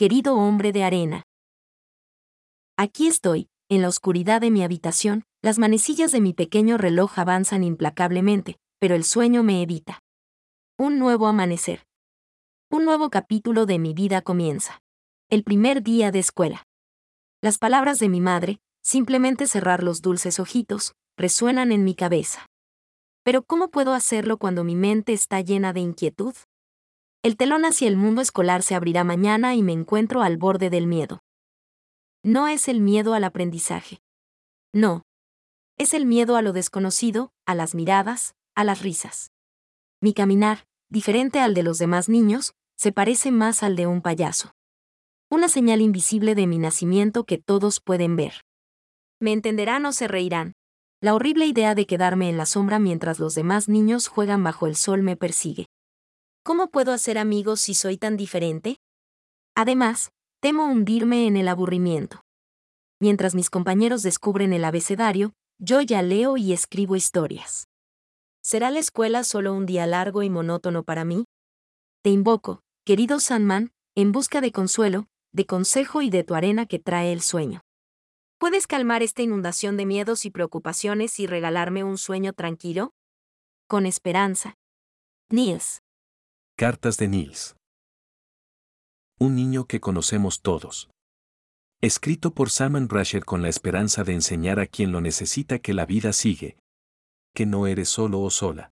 querido hombre de arena. Aquí estoy, en la oscuridad de mi habitación, las manecillas de mi pequeño reloj avanzan implacablemente, pero el sueño me evita. Un nuevo amanecer. Un nuevo capítulo de mi vida comienza. El primer día de escuela. Las palabras de mi madre, simplemente cerrar los dulces ojitos, resuenan en mi cabeza. Pero ¿cómo puedo hacerlo cuando mi mente está llena de inquietud? El telón hacia el mundo escolar se abrirá mañana y me encuentro al borde del miedo. No es el miedo al aprendizaje. No. Es el miedo a lo desconocido, a las miradas, a las risas. Mi caminar, diferente al de los demás niños, se parece más al de un payaso. Una señal invisible de mi nacimiento que todos pueden ver. Me entenderán o se reirán. La horrible idea de quedarme en la sombra mientras los demás niños juegan bajo el sol me persigue. ¿Cómo puedo hacer amigos si soy tan diferente? Además, temo hundirme en el aburrimiento. Mientras mis compañeros descubren el abecedario, yo ya leo y escribo historias. ¿Será la escuela solo un día largo y monótono para mí? Te invoco, querido Sandman, en busca de consuelo, de consejo y de tu arena que trae el sueño. ¿Puedes calmar esta inundación de miedos y preocupaciones y regalarme un sueño tranquilo? Con esperanza. Niels. Cartas de Nils. Un niño que conocemos todos. Escrito por Salman Rusher con la esperanza de enseñar a quien lo necesita que la vida sigue. Que no eres solo o sola.